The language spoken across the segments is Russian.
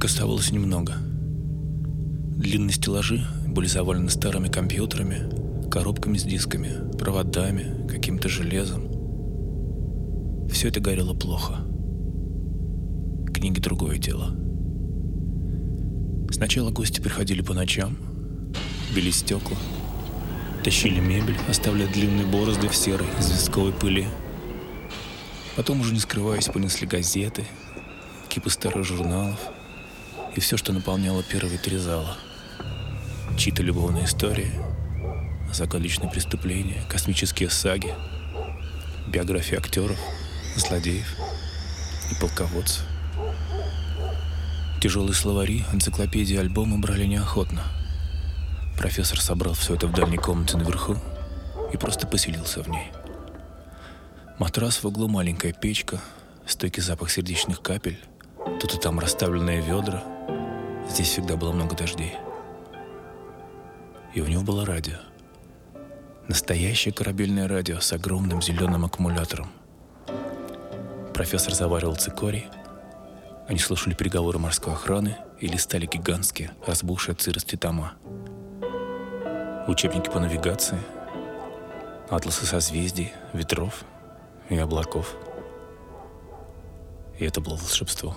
Книг оставалось немного. Длинные стеллажи были завалены старыми компьютерами, коробками с дисками, проводами, каким-то железом. Все это горело плохо. Книги — другое дело. Сначала гости приходили по ночам, били стекла, тащили мебель, оставляя длинные борозды в серой известковой пыли. Потом, уже не скрываясь, понесли газеты, кипы старых журналов и все, что наполняло первые три зала. Чьи-то любовные истории, загадочные преступления, космические саги, биографии актеров, злодеев и полководцев. Тяжелые словари, энциклопедии, альбомы брали неохотно. Профессор собрал все это в дальней комнате наверху и просто поселился в ней. Матрас в углу, маленькая печка, стойкий запах сердечных капель, тут и там расставленные ведра. Здесь всегда было много дождей. И у него было радио. Настоящее корабельное радио с огромным зеленым аккумулятором. Профессор заваривал цикорий. Они слушали переговоры морской охраны и листали гигантские, разбухшие от тома. Учебники по навигации, атласы созвездий, ветров и облаков. И это было волшебство.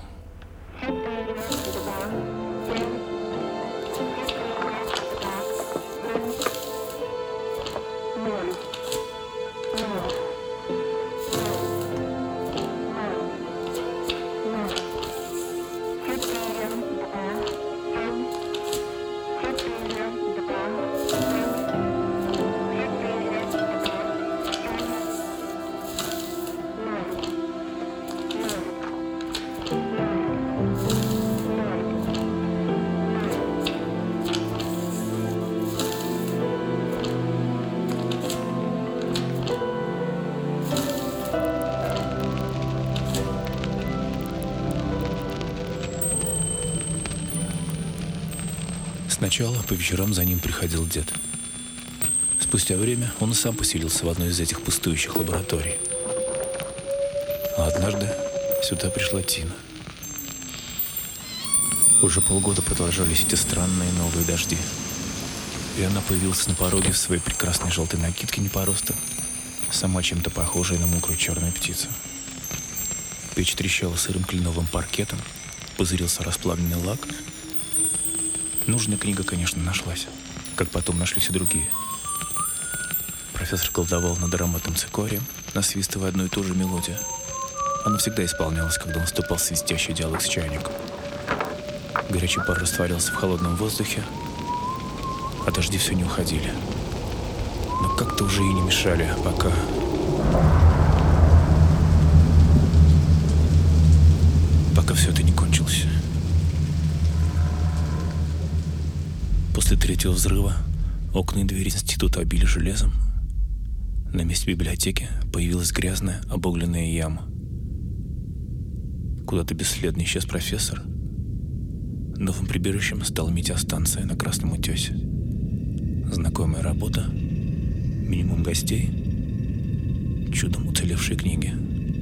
Сначала по вечерам за ним приходил дед. Спустя время он и сам поселился в одной из этих пустующих лабораторий. А однажды сюда пришла Тина. Уже полгода продолжались эти странные новые дожди. И она появилась на пороге в своей прекрасной желтой накидке не по росту, сама чем-то похожая на мокрую черную птицу. Печь трещала сырым кленовым паркетом, пузырился расплавленный лак — Нужная книга, конечно, нашлась, как потом нашлись и другие. Профессор колдовал над ароматом цикорием, насвистывая одну и ту же мелодию. Она всегда исполнялась, когда наступал свистящий диалог с чайником. Горячий пар растворялся в холодном воздухе, а дожди все не уходили. Но как-то уже и не мешали, пока... Пока все это не кончилось. После третьего взрыва окна и двери института обили железом. На месте библиотеки появилась грязная, обугленная яма. Куда-то бесследно исчез профессор. Новым прибежищем стала метеостанция на Красном утесе. Знакомая работа, минимум гостей, чудом уцелевшие книги,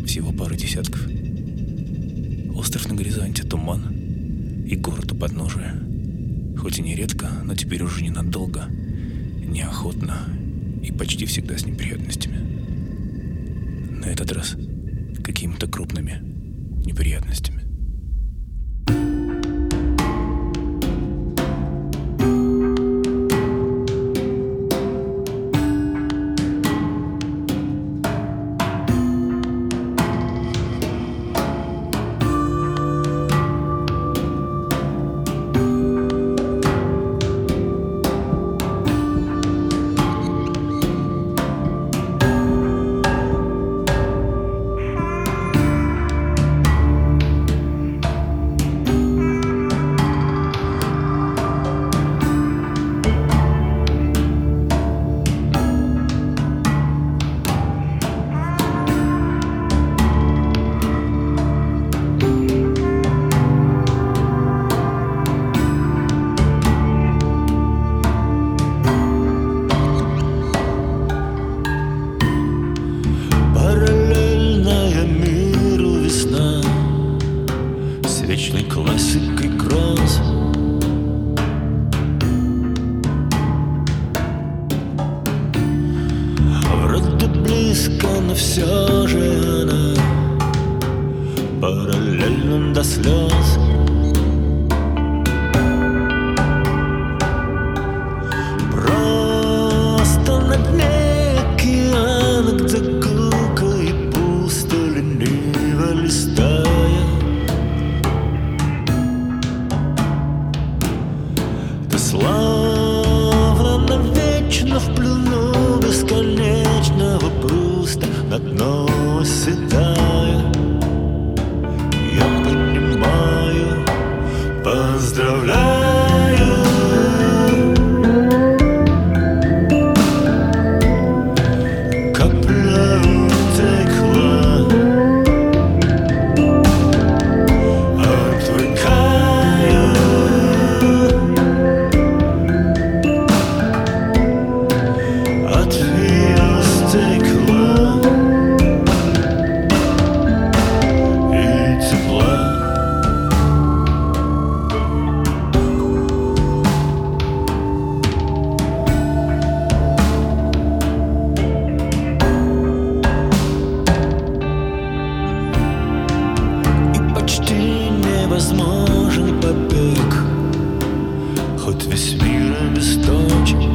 всего пара десятков. Остров на горизонте, туман и город у подножия — Хоть и нередко, но теперь уже ненадолго, неохотно и почти всегда с неприятностями. На этот раз какими-то крупными неприятностями. Близко, но все же она Параллельно до слез Просто на дне океана, где гулко и пусто лениво листая. Ты словно навечно в плену пруста На невозможен побег. Хоть весь мир обесточен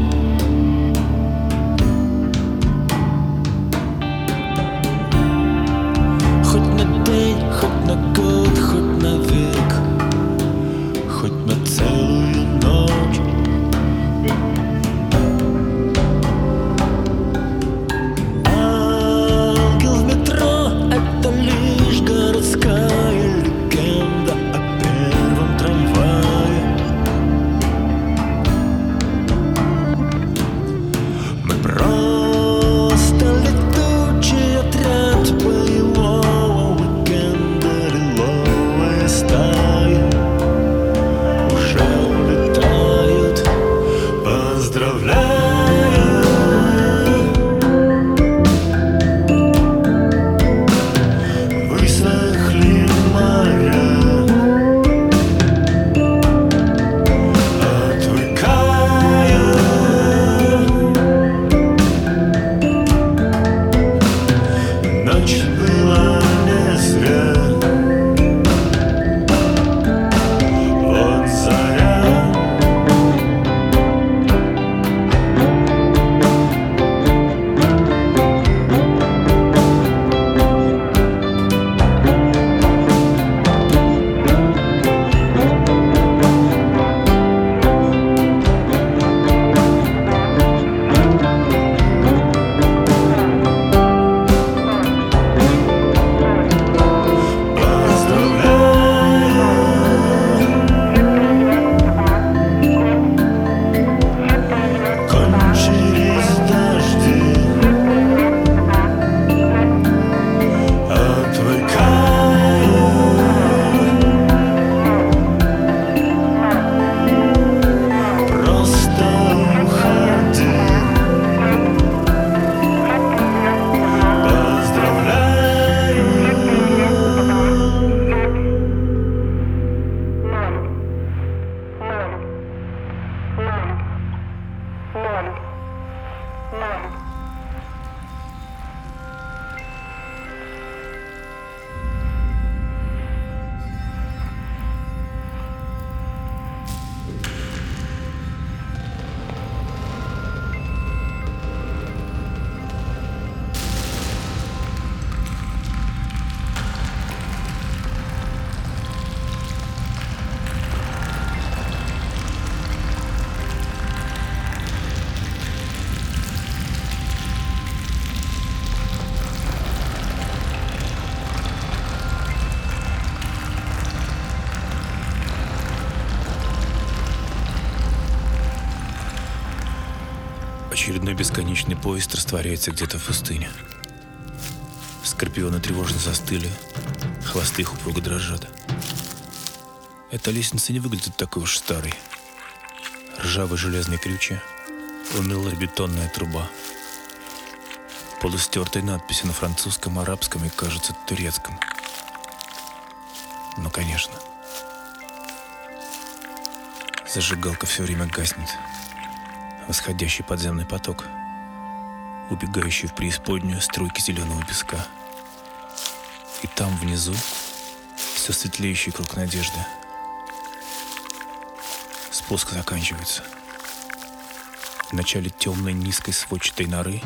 Очередной бесконечный поезд растворяется где-то в пустыне. Скорпионы тревожно застыли, хвосты их упруго дрожат. Эта лестница не выглядит такой уж старой. Ржавые железные крючья, унылая бетонная труба. Полустертые надписи на французском, арабском и, кажется, турецком. Ну, конечно. Зажигалка все время гаснет. Восходящий подземный поток, убегающий в преисподнюю струйки зеленого песка. И там внизу все светлеющий круг надежды. Спуск заканчивается. В начале темной низкой сводчатой норы,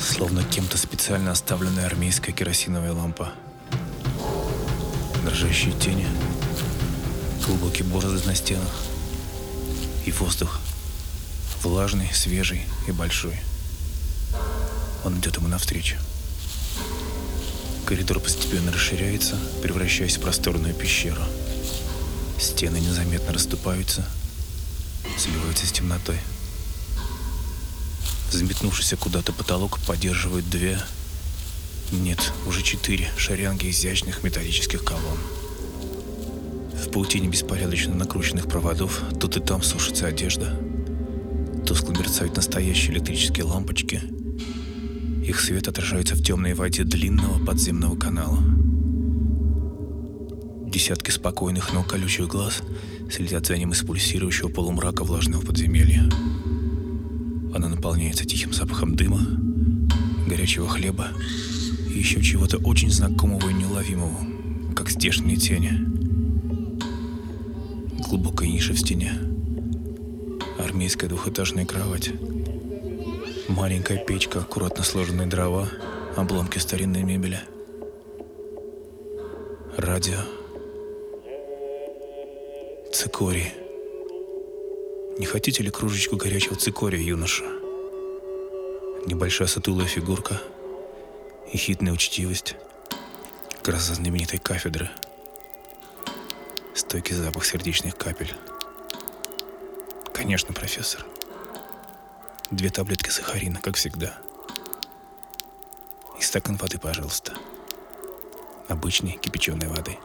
словно кем-то специально оставленная армейская керосиновая лампа. Дрожащие тени, глубокие борозды на стенах и воздух влажный, свежий и большой. Он идет ему навстречу. Коридор постепенно расширяется, превращаясь в просторную пещеру. Стены незаметно расступаются, сливаются с темнотой. Взметнувшийся куда-то потолок поддерживает две, нет, уже четыре шарянги изящных металлических колонн. В паутине беспорядочно накрученных проводов тут и там сушится одежда. Тускло мерцают настоящие электрические лампочки – их свет отражается в темной воде длинного подземного канала. Десятки спокойных, но колючих глаз следят за ним из пульсирующего полумрака влажного подземелья. Она наполняется тихим запахом дыма, горячего хлеба и еще чего-то очень знакомого и неуловимого, как здешние тени. Глубокая ниша в стене. Армейская двухэтажная кровать — Маленькая печка, аккуратно сложенные дрова, обломки старинной мебели. Радио. Цикорий. Не хотите ли кружечку горячего цикория, юноша? Небольшая сутулая фигурка и хитная учтивость. Гроза знаменитой кафедры. Стойкий запах сердечных капель. Конечно, профессор. Две таблетки сахарина, как всегда. И стакан воды, пожалуйста. Обычной кипяченой воды.